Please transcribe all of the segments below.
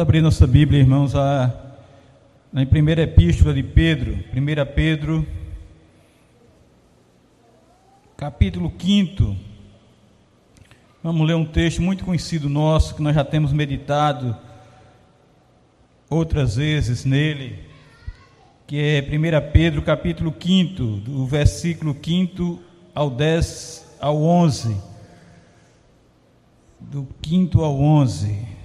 Abrir nossa Bíblia, irmãos, a, na primeira epístola de Pedro, 1 Pedro, capítulo 5. Vamos ler um texto muito conhecido nosso, que nós já temos meditado outras vezes nele, que é 1 Pedro, capítulo 5, do versículo 5 ao 10 ao 11. Do 5 ao 11.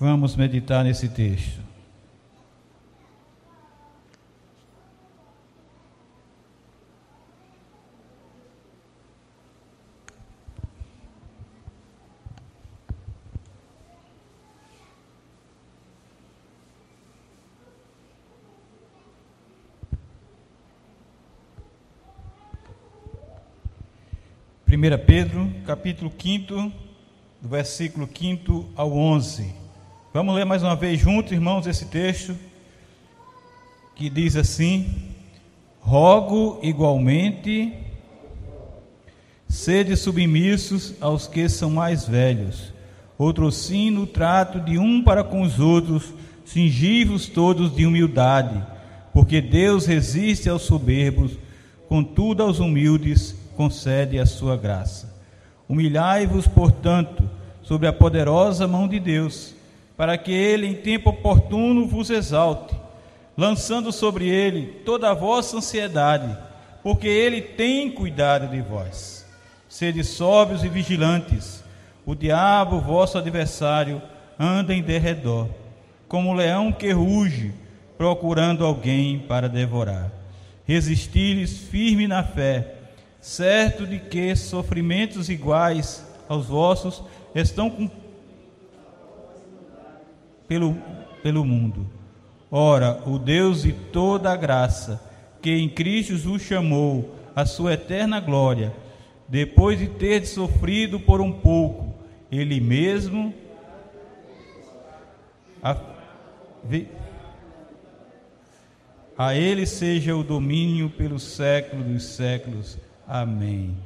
Vamos meditar nesse texto. Primeira Pedro, capítulo 5, do versículo 5 ao 11. Vamos ler mais uma vez juntos, irmãos, esse texto que diz assim: Rogo igualmente, sede submissos aos que são mais velhos, outro sim no trato de um para com os outros, cingivos todos de humildade, porque Deus resiste aos soberbos, contudo aos humildes concede a sua graça. Humilhai-vos, portanto, sobre a poderosa mão de Deus para que ele em tempo oportuno vos exalte, lançando sobre ele toda a vossa ansiedade, porque ele tem cuidado de vós. Sede sóbrios e vigilantes, o diabo, vosso adversário, anda em derredor, como um leão que ruge, procurando alguém para devorar. Resisti-lhes firme na fé, certo de que sofrimentos iguais aos vossos estão cumpridos pelo, pelo mundo. Ora, o Deus de toda a graça, que em Cristo vos chamou à sua eterna glória, depois de ter sofrido por um pouco, Ele mesmo. A, a Ele seja o domínio pelos séculos dos séculos. Amém.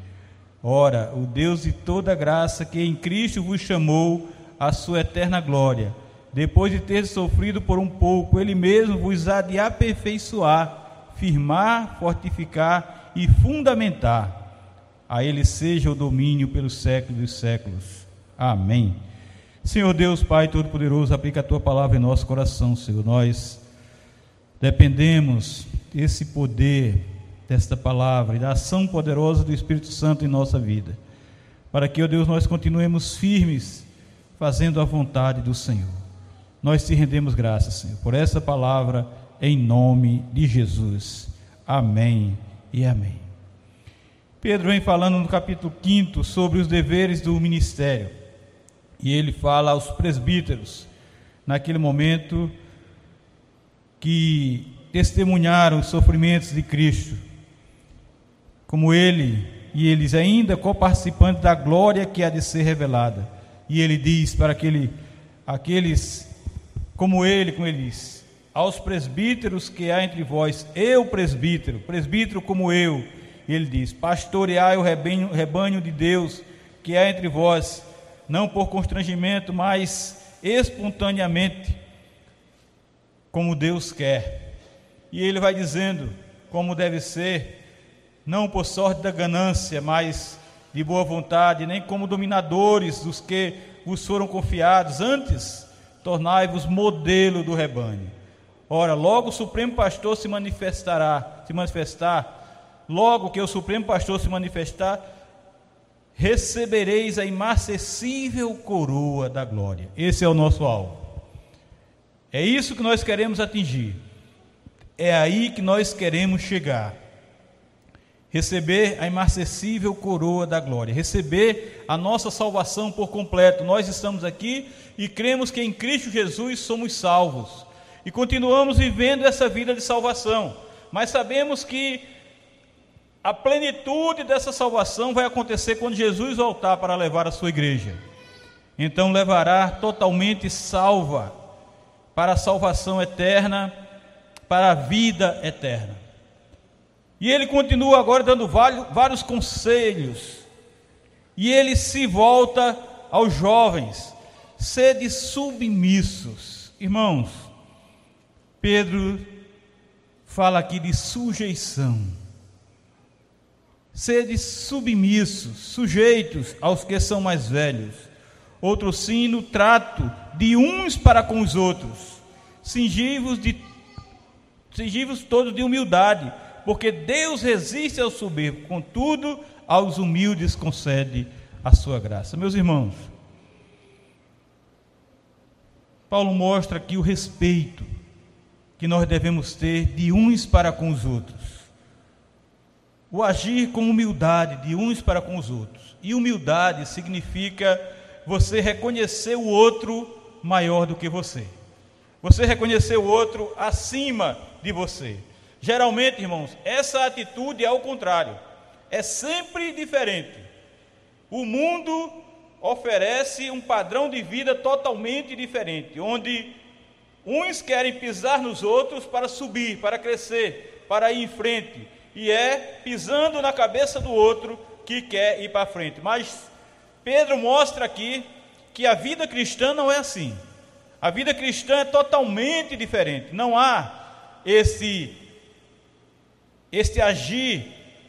Ora, o Deus de toda graça, que em Cristo vos chamou à sua eterna glória, depois de ter sofrido por um pouco, ele mesmo vos há de aperfeiçoar, firmar, fortificar e fundamentar. A ele seja o domínio pelos séculos dos séculos. Amém. Senhor Deus, Pai Todo-Poderoso, aplica a tua palavra em nosso coração, Senhor. Nós dependemos desse poder, desta palavra e da ação poderosa do Espírito Santo em nossa vida, para que, ó Deus, nós continuemos firmes, fazendo a vontade do Senhor. Nós te rendemos graças, Senhor, por essa palavra em nome de Jesus. Amém e amém. Pedro vem falando no capítulo 5 sobre os deveres do ministério. E ele fala aos presbíteros, naquele momento, que testemunharam os sofrimentos de Cristo, como ele e eles ainda co-participantes da glória que há de ser revelada. E ele diz para aquele, aqueles como ele, como ele diz, aos presbíteros que há entre vós, eu presbítero, presbítero como eu, ele diz, pastoreai o rebanho, rebanho de Deus que há entre vós, não por constrangimento, mas espontaneamente, como Deus quer. E ele vai dizendo como deve ser, não por sorte da ganância, mas de boa vontade, nem como dominadores dos que vos foram confiados, antes tornai-vos modelo do rebanho. Ora, logo o Supremo Pastor se manifestará, se manifestar, logo que o Supremo Pastor se manifestar, recebereis a imarcessível coroa da glória. Esse é o nosso alvo. É isso que nós queremos atingir. É aí que nós queremos chegar receber a imarcessível coroa da glória, receber a nossa salvação por completo. Nós estamos aqui e cremos que em Cristo Jesus somos salvos e continuamos vivendo essa vida de salvação, mas sabemos que a plenitude dessa salvação vai acontecer quando Jesus voltar para levar a sua igreja. Então levará totalmente salva para a salvação eterna, para a vida eterna. E ele continua agora dando vários, conselhos. E ele se volta aos jovens. sede submissos. Irmãos, Pedro fala aqui de sujeição. Sede submissos, sujeitos aos que são mais velhos. Outro sim no trato de uns para com os outros. Singivos de singivos todos de humildade, porque Deus resiste ao soberbo, contudo, aos humildes concede a sua graça. Meus irmãos, Paulo mostra aqui o respeito que nós devemos ter de uns para com os outros. O agir com humildade de uns para com os outros. E humildade significa você reconhecer o outro maior do que você. Você reconhecer o outro acima de você. Geralmente, irmãos, essa atitude é o contrário. É sempre diferente. O mundo oferece um padrão de vida totalmente diferente, onde Uns querem pisar nos outros para subir, para crescer, para ir em frente, e é pisando na cabeça do outro que quer ir para frente. Mas Pedro mostra aqui que a vida cristã não é assim. A vida cristã é totalmente diferente. Não há esse este agir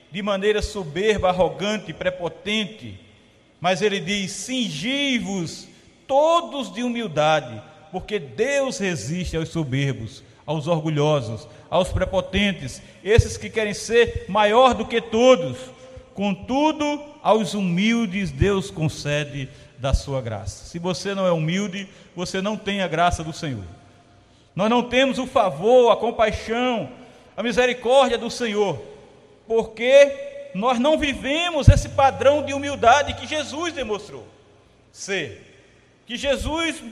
de maneira soberba, arrogante, prepotente, mas ele diz: "Cingi-vos todos de humildade, porque Deus resiste aos soberbos, aos orgulhosos, aos prepotentes, esses que querem ser maior do que todos. Contudo, aos humildes Deus concede da sua graça. Se você não é humilde, você não tem a graça do Senhor. Nós não temos o favor, a compaixão, a misericórdia do Senhor, porque nós não vivemos esse padrão de humildade que Jesus demonstrou ser. Que Jesus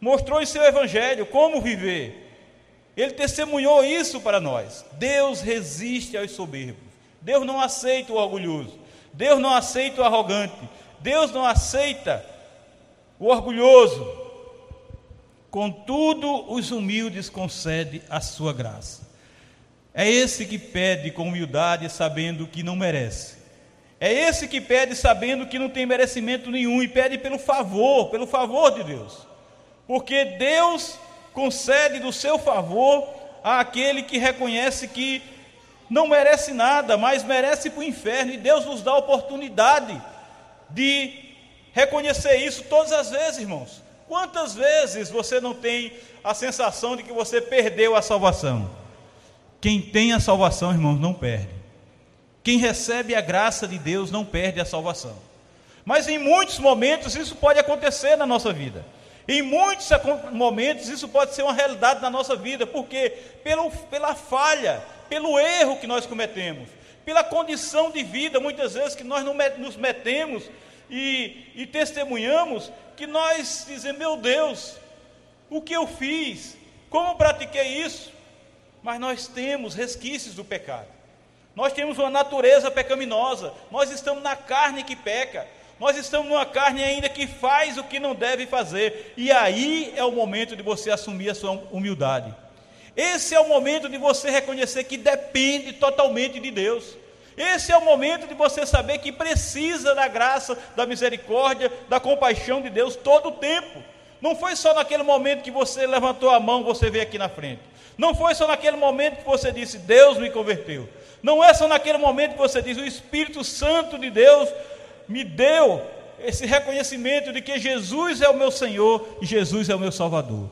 mostrou em seu evangelho como viver. Ele testemunhou isso para nós. Deus resiste aos soberbos. Deus não aceita o orgulhoso. Deus não aceita o arrogante. Deus não aceita o orgulhoso. Contudo, os humildes concede a sua graça. É esse que pede com humildade, sabendo que não merece. É esse que pede sabendo que não tem merecimento nenhum e pede pelo favor, pelo favor de Deus porque Deus concede do seu favor àquele que reconhece que não merece nada, mas merece para o inferno, e Deus nos dá a oportunidade de reconhecer isso todas as vezes, irmãos. Quantas vezes você não tem a sensação de que você perdeu a salvação? Quem tem a salvação, irmãos, não perde. Quem recebe a graça de Deus não perde a salvação. Mas em muitos momentos isso pode acontecer na nossa vida. Em muitos momentos isso pode ser uma realidade na nossa vida, porque pelo, pela falha, pelo erro que nós cometemos, pela condição de vida, muitas vezes que nós nos metemos e, e testemunhamos, que nós dizemos, meu Deus, o que eu fiz? Como pratiquei isso? Mas nós temos resquícios do pecado. Nós temos uma natureza pecaminosa, nós estamos na carne que peca. Nós estamos numa carne ainda que faz o que não deve fazer, e aí é o momento de você assumir a sua humildade. Esse é o momento de você reconhecer que depende totalmente de Deus. Esse é o momento de você saber que precisa da graça, da misericórdia, da compaixão de Deus todo o tempo. Não foi só naquele momento que você levantou a mão, você veio aqui na frente. Não foi só naquele momento que você disse, Deus me converteu. Não é só naquele momento que você diz, o Espírito Santo de Deus me deu esse reconhecimento de que Jesus é o meu Senhor e Jesus é o meu Salvador.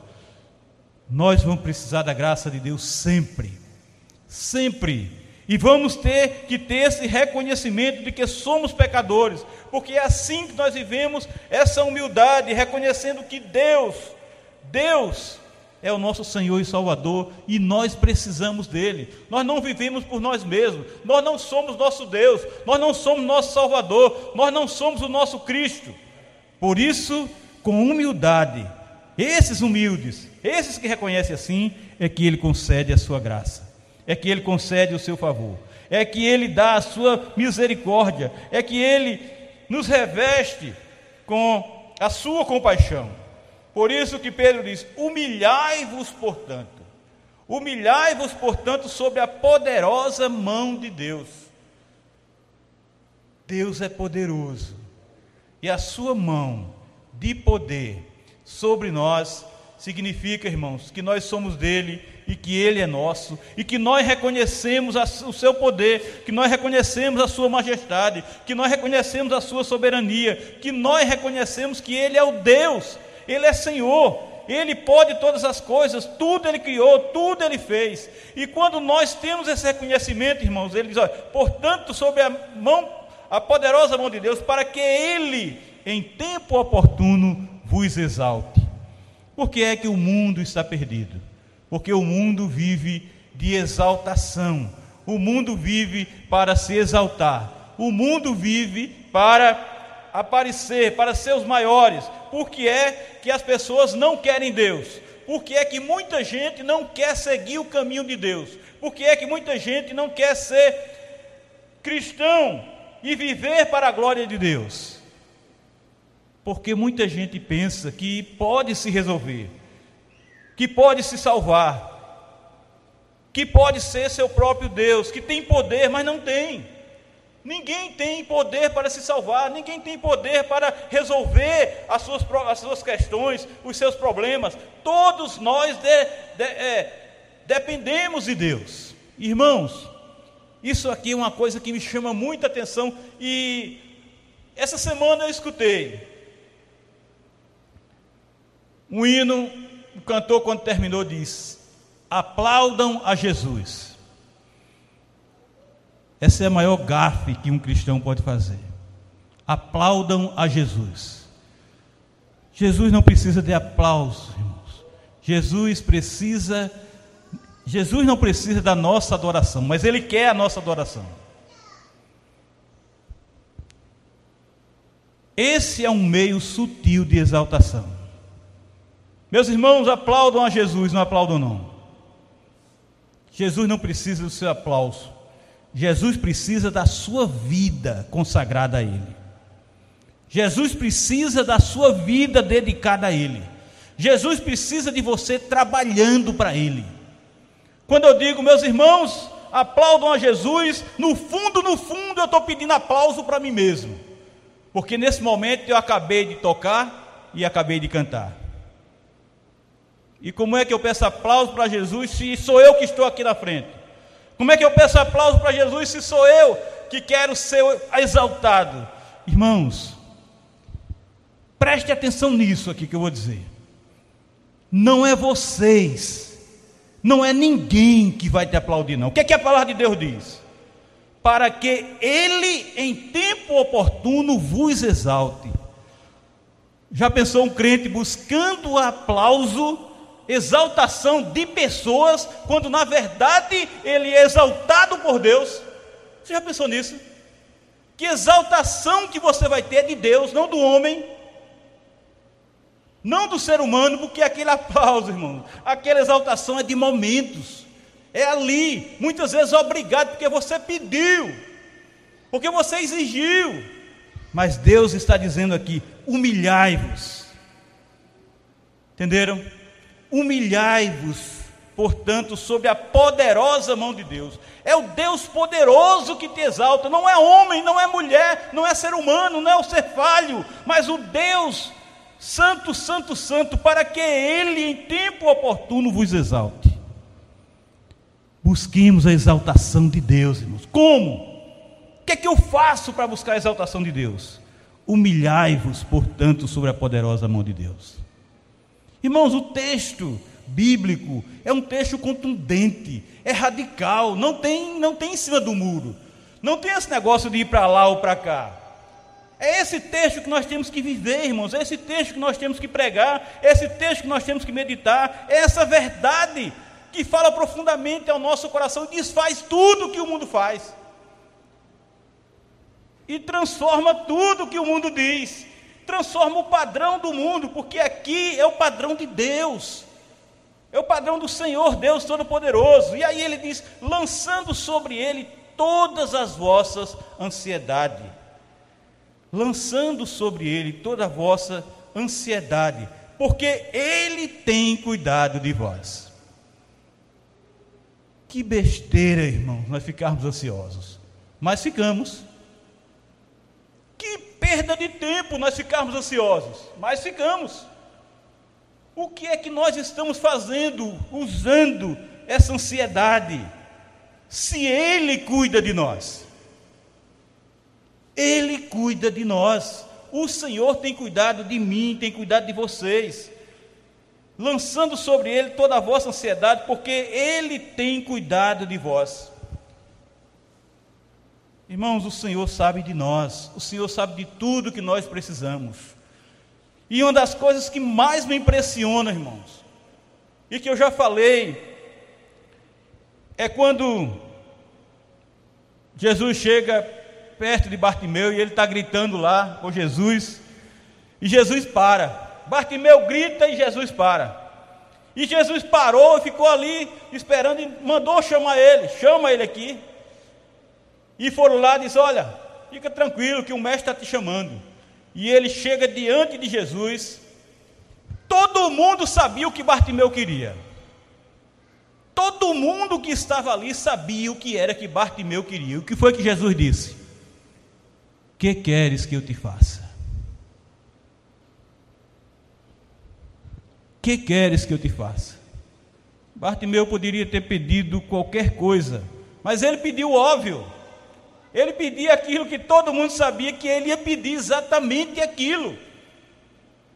Nós vamos precisar da graça de Deus sempre, sempre. E vamos ter que ter esse reconhecimento de que somos pecadores, porque é assim que nós vivemos essa humildade, reconhecendo que Deus, Deus é o nosso Senhor e Salvador e nós precisamos dele. Nós não vivemos por nós mesmos, nós não somos nosso Deus, nós não somos nosso Salvador, nós não somos o nosso Cristo. Por isso, com humildade, esses humildes, esses que reconhecem assim, é que ele concede a sua graça, é que ele concede o seu favor, é que ele dá a sua misericórdia, é que ele nos reveste com a sua compaixão. Por isso que Pedro diz: humilhai-vos, portanto, humilhai-vos, portanto, sobre a poderosa mão de Deus. Deus é poderoso, e a sua mão de poder sobre nós, significa, irmãos, que nós somos dele e que ele é nosso, e que nós reconhecemos o seu poder, que nós reconhecemos a sua majestade, que nós reconhecemos a sua soberania, que nós reconhecemos que ele é o Deus, ele é Senhor, ele pode todas as coisas, tudo Ele criou, tudo Ele fez. E quando nós temos esse reconhecimento, irmãos, Ele diz: olha, portanto, sobre a mão, a poderosa mão de Deus, para que Ele, em tempo oportuno, vos exalte. Por que é que o mundo está perdido? Porque o mundo vive de exaltação, o mundo vive para se exaltar, o mundo vive para aparecer, para ser os maiores. Por que é que as pessoas não querem Deus? Por que é que muita gente não quer seguir o caminho de Deus? Por que é que muita gente não quer ser cristão e viver para a glória de Deus? Porque muita gente pensa que pode se resolver, que pode se salvar, que pode ser seu próprio Deus, que tem poder, mas não tem. Ninguém tem poder para se salvar, ninguém tem poder para resolver as suas, as suas questões, os seus problemas. Todos nós de, de, é, dependemos de Deus. Irmãos, isso aqui é uma coisa que me chama muita atenção e essa semana eu escutei um hino, o cantor, quando terminou, diz: Aplaudam a Jesus. Essa é a maior gafe que um cristão pode fazer. Aplaudam a Jesus. Jesus não precisa de aplausos, irmãos. Jesus precisa Jesus não precisa da nossa adoração, mas ele quer a nossa adoração. Esse é um meio sutil de exaltação. Meus irmãos, aplaudam a Jesus, não aplaudam não. Jesus não precisa do seu aplauso. Jesus precisa da sua vida consagrada a Ele. Jesus precisa da sua vida dedicada a Ele. Jesus precisa de você trabalhando para Ele. Quando eu digo, meus irmãos, aplaudam a Jesus, no fundo, no fundo, eu estou pedindo aplauso para mim mesmo. Porque nesse momento eu acabei de tocar e acabei de cantar. E como é que eu peço aplauso para Jesus se sou eu que estou aqui na frente? Como é que eu peço aplauso para Jesus se sou eu que quero ser exaltado? Irmãos, preste atenção nisso aqui que eu vou dizer. Não é vocês, não é ninguém que vai te aplaudir, não. O que, é que a palavra de Deus diz? Para que Ele, em tempo oportuno, vos exalte. Já pensou um crente buscando aplauso exaltação de pessoas, quando na verdade ele é exaltado por Deus. Você já pensou nisso? Que exaltação que você vai ter de Deus, não do homem, não do ser humano, porque aquele aplauso, irmão, aquela exaltação é de momentos, é ali, muitas vezes obrigado, porque você pediu, porque você exigiu, mas Deus está dizendo aqui: humilhai-vos, entenderam? Humilhai-vos, portanto, sob a poderosa mão de Deus. É o Deus poderoso que te exalta, não é homem, não é mulher, não é ser humano, não é o ser falho, mas o Deus Santo, Santo, Santo, para que Ele em tempo oportuno vos exalte. Busquemos a exaltação de Deus, irmãos. Como? O que é que eu faço para buscar a exaltação de Deus? Humilhai-vos, portanto, sobre a poderosa mão de Deus. Irmãos, o texto bíblico é um texto contundente, é radical, não tem, não tem em cima do muro. Não tem esse negócio de ir para lá ou para cá. É esse texto que nós temos que viver, irmãos, é esse texto que nós temos que pregar, é esse texto que nós temos que meditar, é essa verdade que fala profundamente ao nosso coração, desfaz tudo que o mundo faz. E transforma tudo que o mundo diz transforma o padrão do mundo, porque aqui é o padrão de Deus, é o padrão do Senhor Deus Todo-Poderoso. E aí ele diz: lançando sobre ele todas as vossas ansiedades, lançando sobre ele toda a vossa ansiedade, porque ele tem cuidado de vós. Que besteira, irmão, nós ficarmos ansiosos, mas ficamos. Que perda de tempo nós ficarmos ansiosos, mas ficamos. O que é que nós estamos fazendo, usando essa ansiedade, se Ele cuida de nós? Ele cuida de nós. O Senhor tem cuidado de mim, tem cuidado de vocês, lançando sobre Ele toda a vossa ansiedade, porque Ele tem cuidado de vós. Irmãos, o Senhor sabe de nós, o Senhor sabe de tudo que nós precisamos. E uma das coisas que mais me impressiona, irmãos, e que eu já falei, é quando Jesus chega perto de Bartimeu e ele está gritando lá com Jesus, e Jesus para. Bartimeu grita e Jesus para. E Jesus parou e ficou ali esperando e mandou chamar ele, chama ele aqui. E foram lá e disse: Olha, fica tranquilo que o mestre está te chamando. E ele chega diante de Jesus. Todo mundo sabia o que Bartimeu queria. Todo mundo que estava ali sabia o que era que Bartimeu queria. O que foi que Jesus disse? Que queres que eu te faça? Que queres que eu te faça? Bartimeu poderia ter pedido qualquer coisa, mas ele pediu óbvio. Ele pedia aquilo que todo mundo sabia que ele ia pedir exatamente aquilo.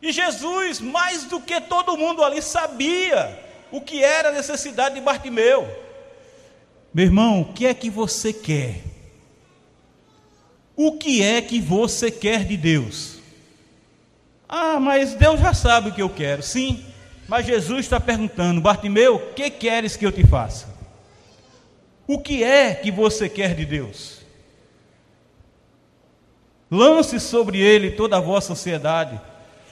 E Jesus, mais do que todo mundo ali, sabia o que era a necessidade de Bartimeu. Meu irmão, o que é que você quer? O que é que você quer de Deus? Ah, mas Deus já sabe o que eu quero. Sim, mas Jesus está perguntando: Bartimeu, o que queres que eu te faça? O que é que você quer de Deus? Lance sobre ele toda a vossa ansiedade.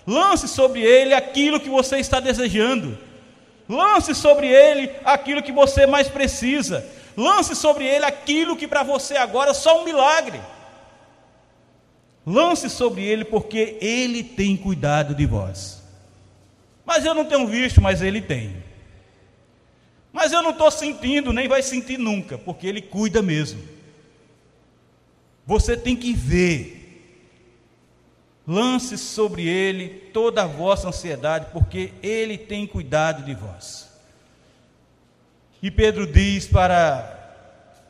Lance sobre ele aquilo que você está desejando. Lance sobre ele aquilo que você mais precisa. Lance sobre ele aquilo que para você agora é só um milagre. Lance sobre ele porque ele tem cuidado de vós. Mas eu não tenho visto, mas ele tem. Mas eu não estou sentindo, nem vai sentir nunca, porque ele cuida mesmo. Você tem que ver Lance sobre ele toda a vossa ansiedade, porque ele tem cuidado de vós. E Pedro diz para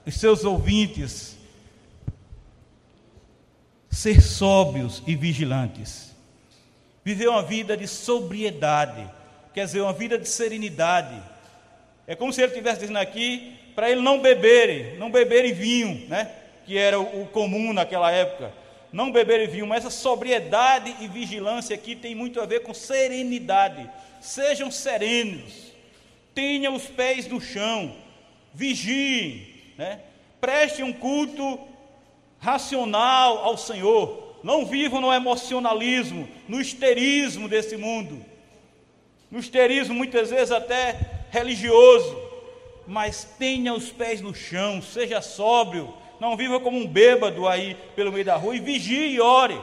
os seus ouvintes: ser sóbrios e vigilantes, viver uma vida de sobriedade, quer dizer, uma vida de serenidade. É como se ele estivesse dizendo aqui para ele não beberem, não beberem vinho, né? que era o comum naquela época não beber vinho, mas essa sobriedade e vigilância aqui tem muito a ver com serenidade. Sejam serenos, tenham os pés no chão, vigiem, né? prestem um culto racional ao Senhor. Não vivam no emocionalismo, no histerismo desse mundo, no histerismo muitas vezes até religioso, mas tenha os pés no chão, seja sóbrio, não viva como um bêbado aí pelo meio da rua e vigie e ore,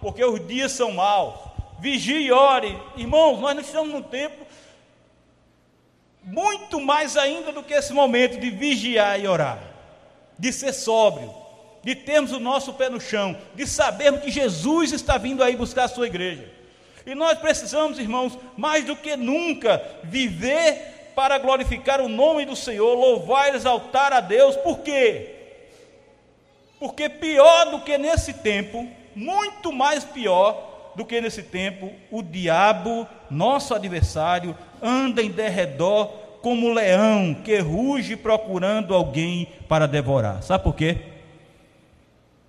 porque os dias são maus. Vigie e ore. Irmãos, nós não estamos num tempo muito mais ainda do que esse momento de vigiar e orar, de ser sóbrio, de termos o nosso pé no chão, de sabermos que Jesus está vindo aí buscar a sua igreja. E nós precisamos, irmãos, mais do que nunca, viver para glorificar o nome do Senhor, louvar e exaltar a Deus, por quê? Porque pior do que nesse tempo, muito mais pior do que nesse tempo, o diabo, nosso adversário, anda em derredor como leão que ruge procurando alguém para devorar. Sabe por quê?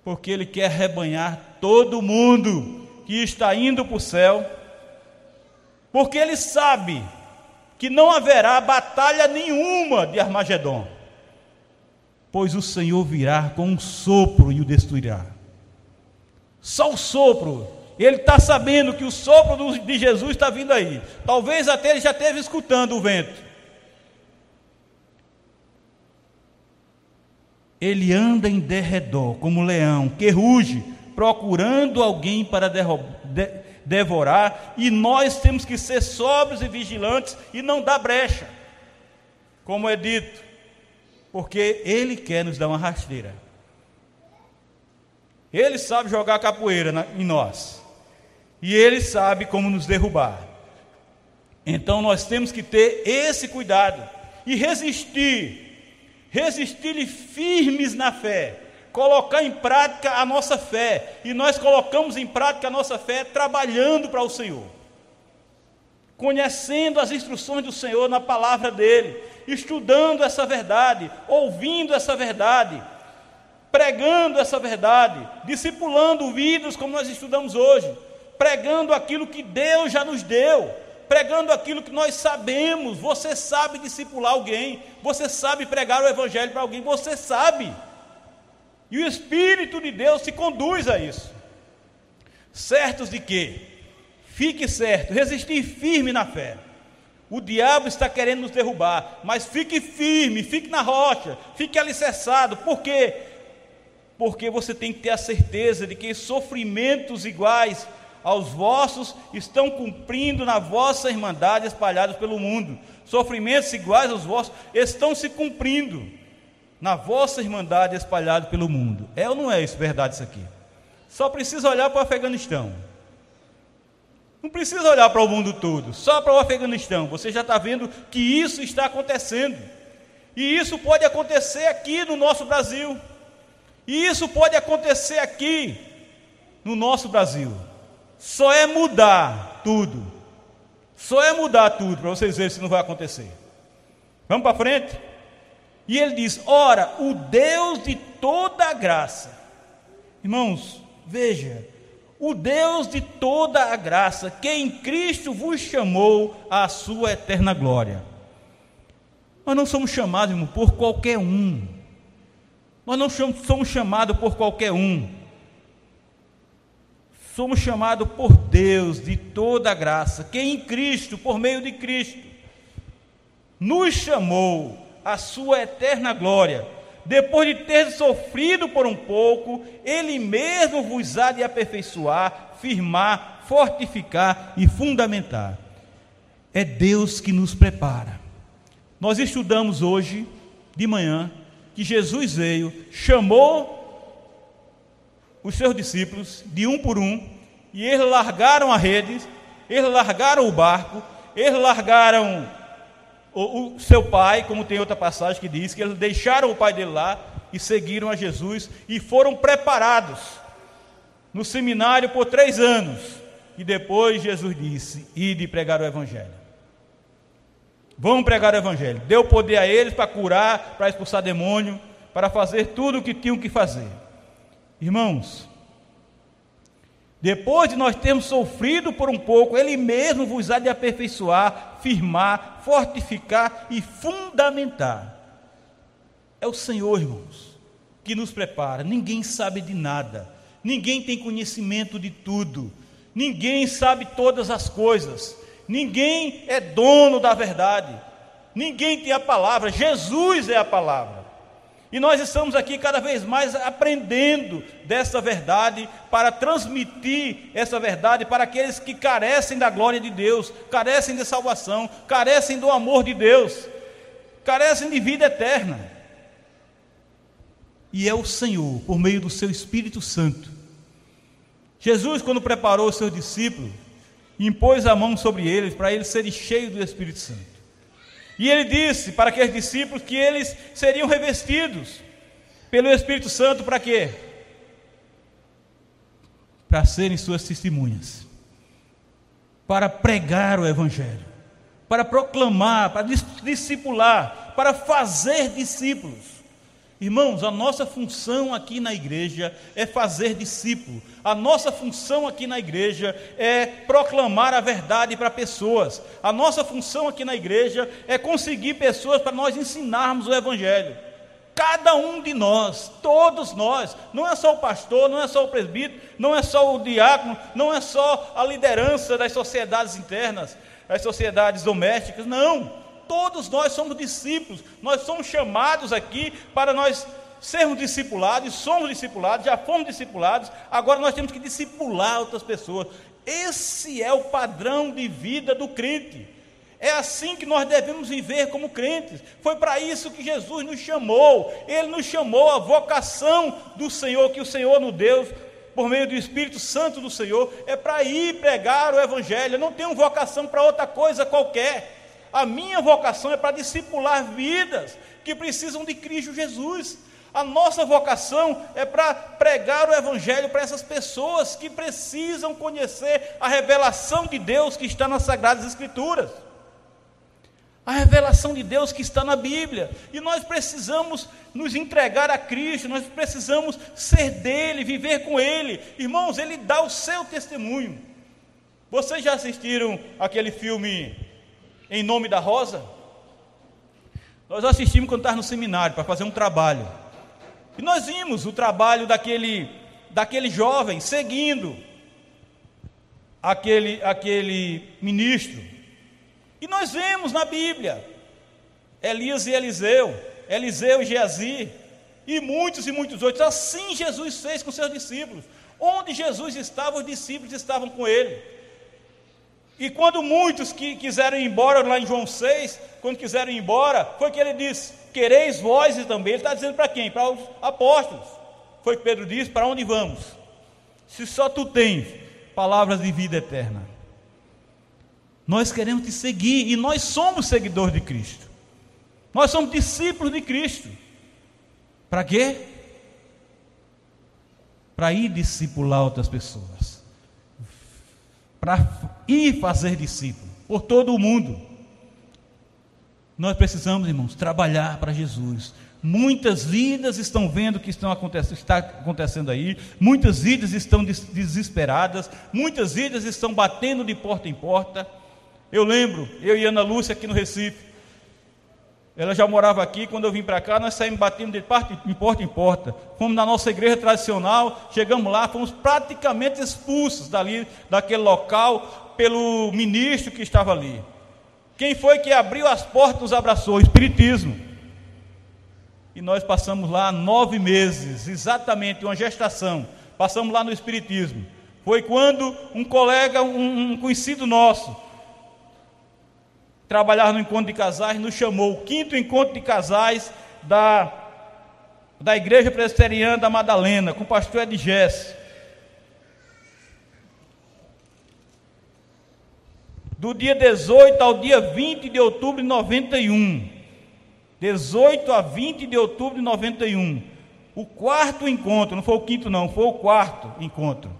Porque ele quer rebanhar todo mundo que está indo para o céu, porque ele sabe que não haverá batalha nenhuma de Armagedon pois o Senhor virá com um sopro e o destruirá. Só o sopro. Ele está sabendo que o sopro de Jesus está vindo aí. Talvez até ele já esteve escutando o vento. Ele anda em derredor, como um leão, que ruge, procurando alguém para de devorar, e nós temos que ser sóbrios e vigilantes e não dar brecha. Como é dito, porque Ele quer nos dar uma rasteira. Ele sabe jogar capoeira na, em nós. E Ele sabe como nos derrubar. Então nós temos que ter esse cuidado e resistir, resistir firmes na fé, colocar em prática a nossa fé, e nós colocamos em prática a nossa fé trabalhando para o Senhor, conhecendo as instruções do Senhor na palavra dele, estudando essa verdade, ouvindo essa verdade, pregando essa verdade, discipulando vidas como nós estudamos hoje, pregando aquilo que Deus já nos deu, pregando aquilo que nós sabemos. Você sabe discipular alguém, você sabe pregar o Evangelho para alguém, você sabe. E o Espírito de Deus se conduz a isso. Certos de que? Fique certo, resistir firme na fé. O diabo está querendo nos derrubar, mas fique firme, fique na rocha, fique alicerçado. Por quê? Porque você tem que ter a certeza de que sofrimentos iguais aos vossos estão cumprindo na vossa irmandade espalhados pelo mundo. Sofrimentos iguais aos vossos estão se cumprindo na vossa irmandade espalhada pelo mundo. É ou não é isso verdade isso aqui? Só precisa olhar para o Afeganistão. Não precisa olhar para o mundo todo, só para o Afeganistão. Você já está vendo que isso está acontecendo. E isso pode acontecer aqui no nosso Brasil. E isso pode acontecer aqui no nosso Brasil. Só é mudar tudo. Só é mudar tudo para vocês verem se não vai acontecer. Vamos para frente? E ele diz: Ora, o Deus de toda graça. Irmãos, veja, o Deus de toda a graça, que em Cristo vos chamou à sua eterna glória. Nós não somos chamados, irmão, por qualquer um. Nós não somos chamados por qualquer um. Somos chamados por Deus de toda a graça, que em Cristo, por meio de Cristo, nos chamou à sua eterna glória depois de ter sofrido por um pouco, Ele mesmo vos há de aperfeiçoar, firmar, fortificar e fundamentar. É Deus que nos prepara. Nós estudamos hoje, de manhã, que Jesus veio, chamou os seus discípulos, de um por um, e eles largaram a rede, eles largaram o barco, eles largaram o, o, seu pai, como tem outra passagem que diz, que eles deixaram o pai dele lá e seguiram a Jesus e foram preparados no seminário por três anos. E depois Jesus disse: Ide pregar o Evangelho. Vão pregar o Evangelho. Deu poder a eles para curar, para expulsar demônio, para fazer tudo o que tinham que fazer. Irmãos, depois de nós termos sofrido por um pouco, Ele mesmo vos há de aperfeiçoar, firmar, fortificar e fundamentar. É o Senhor, irmãos, que nos prepara. Ninguém sabe de nada, ninguém tem conhecimento de tudo, ninguém sabe todas as coisas, ninguém é dono da verdade, ninguém tem a palavra, Jesus é a palavra. E nós estamos aqui cada vez mais aprendendo dessa verdade para transmitir essa verdade para aqueles que carecem da glória de Deus, carecem de salvação, carecem do amor de Deus, carecem de vida eterna. E é o Senhor, por meio do seu Espírito Santo. Jesus, quando preparou os seus discípulos, impôs a mão sobre eles para eles serem cheios do Espírito Santo. E ele disse para aqueles discípulos que eles seriam revestidos pelo Espírito Santo para quê? Para serem suas testemunhas, para pregar o Evangelho, para proclamar, para discipular, para fazer discípulos. Irmãos, a nossa função aqui na igreja é fazer discípulo. A nossa função aqui na igreja é proclamar a verdade para pessoas. A nossa função aqui na igreja é conseguir pessoas para nós ensinarmos o evangelho. Cada um de nós, todos nós, não é só o pastor, não é só o presbítero, não é só o diácono, não é só a liderança das sociedades internas, das sociedades domésticas, não todos nós somos discípulos, nós somos chamados aqui para nós sermos discipulados, somos discipulados, já fomos discipulados, agora nós temos que discipular outras pessoas. Esse é o padrão de vida do crente. É assim que nós devemos viver como crentes. Foi para isso que Jesus nos chamou. Ele nos chamou a vocação do Senhor, que o Senhor nos deu, por meio do Espírito Santo do Senhor, é para ir pregar o Evangelho. Eu não tenho vocação para outra coisa qualquer. A minha vocação é para discipular vidas que precisam de Cristo Jesus. A nossa vocação é para pregar o Evangelho para essas pessoas que precisam conhecer a revelação de Deus que está nas Sagradas Escrituras. A revelação de Deus que está na Bíblia. E nós precisamos nos entregar a Cristo, nós precisamos ser dele, viver com ele. Irmãos, ele dá o seu testemunho. Vocês já assistiram aquele filme Em Nome da Rosa? Nós assistimos quando estava no seminário para fazer um trabalho. E nós vimos o trabalho daquele, daquele jovem seguindo aquele, aquele ministro. E nós vemos na Bíblia Elias e Eliseu, Eliseu e Geazi, e muitos e muitos outros. Assim Jesus fez com seus discípulos. Onde Jesus estava, os discípulos estavam com ele. E quando muitos que quiseram ir embora, lá em João 6, quando quiseram ir embora, foi que ele disse: Quereis vós também. Ele está dizendo para quem? Para os apóstolos. Foi que Pedro disse: Para onde vamos? Se só tu tens palavras de vida eterna. Nós queremos te seguir e nós somos seguidores de Cristo. Nós somos discípulos de Cristo. Para quê? Para ir discipular outras pessoas. Para ir fazer discípulo por todo o mundo. Nós precisamos, irmãos, trabalhar para Jesus. Muitas vidas estão vendo o que estão acontecendo, está acontecendo aí, muitas vidas estão desesperadas, muitas vidas estão batendo de porta em porta. Eu lembro, eu e Ana Lúcia aqui no Recife, ela já morava aqui, quando eu vim para cá, nós saímos batendo de porta em porta. Fomos na nossa igreja tradicional, chegamos lá, fomos praticamente expulsos dali, daquele local, pelo ministro que estava ali. Quem foi que abriu as portas nos abraçou? O Espiritismo. E nós passamos lá nove meses, exatamente uma gestação. Passamos lá no Espiritismo. Foi quando um colega, um, um conhecido nosso, trabalhava no encontro de casais, nos chamou, o quinto encontro de casais da, da Igreja Presbiteriana da Madalena, com o pastor Edgés. do dia 18 ao dia 20 de outubro de 91. 18 a 20 de outubro de 91. O quarto encontro, não foi o quinto, não, foi o quarto encontro.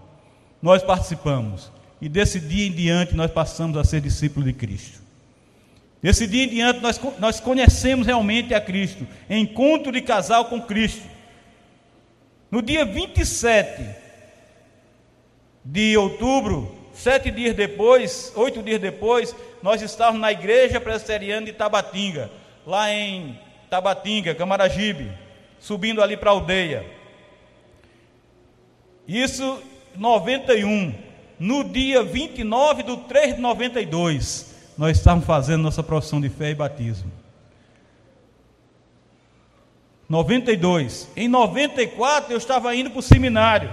Nós participamos. E desse dia em diante nós passamos a ser discípulos de Cristo. Desse dia em diante nós, nós conhecemos realmente a Cristo. Encontro de casal com Cristo. No dia 27 de outubro Sete dias depois, oito dias depois, nós estávamos na igreja presbiteriana de Tabatinga, lá em Tabatinga, Camaragibe, subindo ali para a aldeia. Isso 91. No dia 29 de 3 de 92, nós estávamos fazendo nossa profissão de fé e batismo. 92. Em 94 eu estava indo para o seminário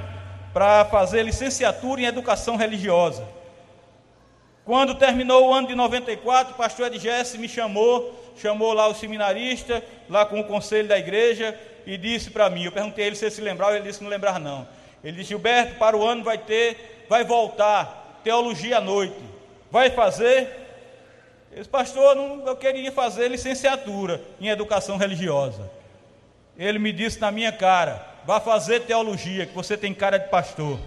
para fazer licenciatura em educação religiosa. Quando terminou o ano de 94, o pastor Edgesse me chamou, chamou lá o seminarista, lá com o conselho da igreja, e disse para mim, eu perguntei a ele se ele se lembrava, ele disse que não lembrar não. Ele disse, Gilberto, para o ano vai ter, vai voltar, teologia à noite. Vai fazer? Eu disse, pastor, não, eu queria fazer licenciatura em educação religiosa. Ele me disse na minha cara, Vá fazer teologia, que você tem cara de pastor.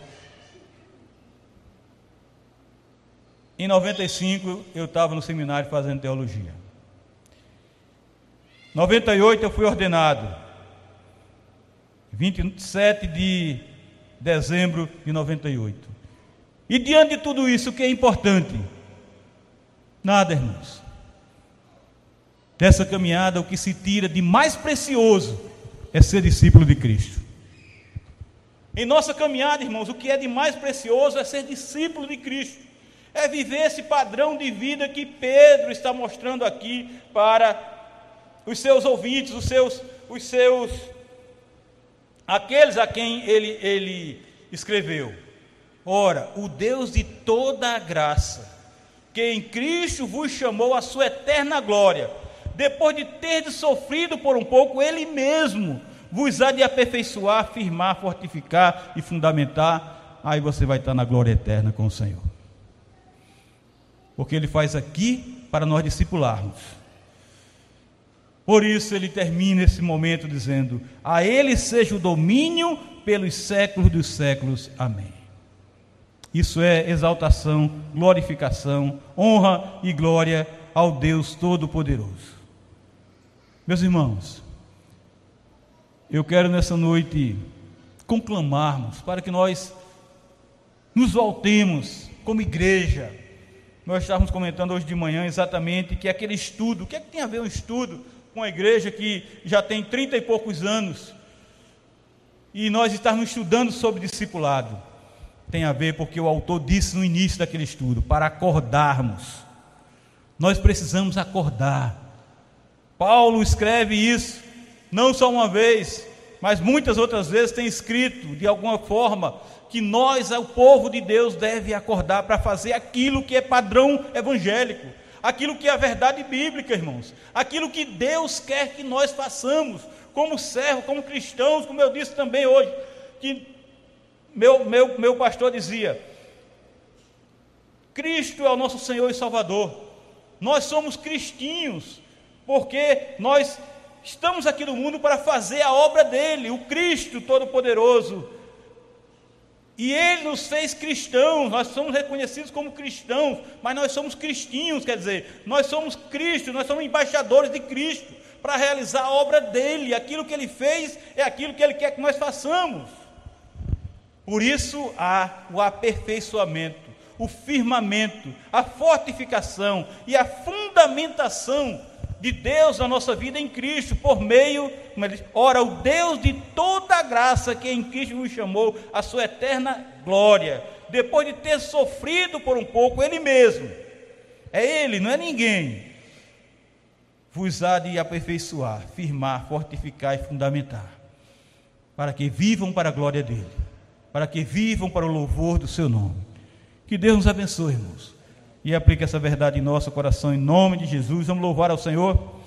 Em 95 eu estava no seminário fazendo teologia. 98 eu fui ordenado. 27 de dezembro de 98. E diante de tudo isso, o que é importante? Nada, irmãos. Dessa caminhada, o que se tira de mais precioso é ser discípulo de Cristo. Em nossa caminhada, irmãos, o que é de mais precioso é ser discípulo de Cristo, é viver esse padrão de vida que Pedro está mostrando aqui para os seus ouvintes, os seus, os seus, aqueles a quem ele, ele escreveu. Ora, o Deus de toda a graça, que em Cristo vos chamou à sua eterna glória, depois de ter sofrido por um pouco, Ele mesmo vos há de aperfeiçoar, firmar, fortificar e fundamentar, aí você vai estar na glória eterna com o Senhor. Porque Ele faz aqui para nós discipularmos. Por isso ele termina esse momento dizendo: A Ele seja o domínio pelos séculos dos séculos. Amém. Isso é exaltação, glorificação, honra e glória ao Deus Todo-Poderoso. Meus irmãos, eu quero nessa noite conclamarmos para que nós nos voltemos como igreja. Nós estávamos comentando hoje de manhã exatamente que aquele estudo, o que é que tem a ver um estudo com a igreja que já tem trinta e poucos anos e nós estamos estudando sobre discipulado? Tem a ver porque o autor disse no início daquele estudo, para acordarmos. Nós precisamos acordar. Paulo escreve isso, não só uma vez, mas muitas outras vezes tem escrito, de alguma forma, que nós, o povo de Deus, deve acordar para fazer aquilo que é padrão evangélico, aquilo que é a verdade bíblica, irmãos, aquilo que Deus quer que nós façamos, como servo, como cristãos, como eu disse também hoje, que meu, meu, meu pastor dizia: Cristo é o nosso Senhor e Salvador. Nós somos cristinhos, porque nós estamos aqui no mundo para fazer a obra dele, o Cristo Todo-Poderoso. E ele nos fez cristãos, nós somos reconhecidos como cristãos, mas nós somos cristinhos, quer dizer, nós somos Cristo, nós somos embaixadores de Cristo, para realizar a obra dele, aquilo que ele fez é aquilo que ele quer que nós façamos. Por isso há o aperfeiçoamento, o firmamento, a fortificação e a fundamentação de Deus na nossa vida em Cristo, por meio, ora, o Deus de toda a graça que em Cristo nos chamou a sua eterna glória, depois de ter sofrido por um pouco Ele mesmo, é Ele, não é ninguém, vos há de aperfeiçoar, firmar, fortificar e fundamentar, para que vivam para a glória dEle para que vivam para o louvor do seu nome. Que Deus nos abençoe, irmãos, e aplique essa verdade em nosso coração, em nome de Jesus. Vamos louvar ao Senhor.